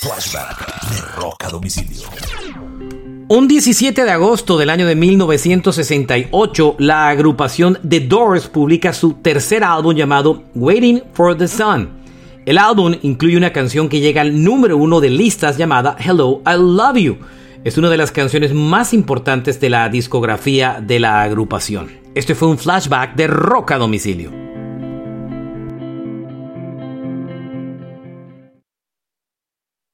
Flashback de Rock a Domicilio. Un 17 de agosto del año de 1968, la agrupación The Doors publica su tercer álbum llamado Waiting for the Sun. El álbum incluye una canción que llega al número uno de listas llamada Hello, I Love You. Es una de las canciones más importantes de la discografía de la agrupación. Este fue un flashback de Rock a domicilio.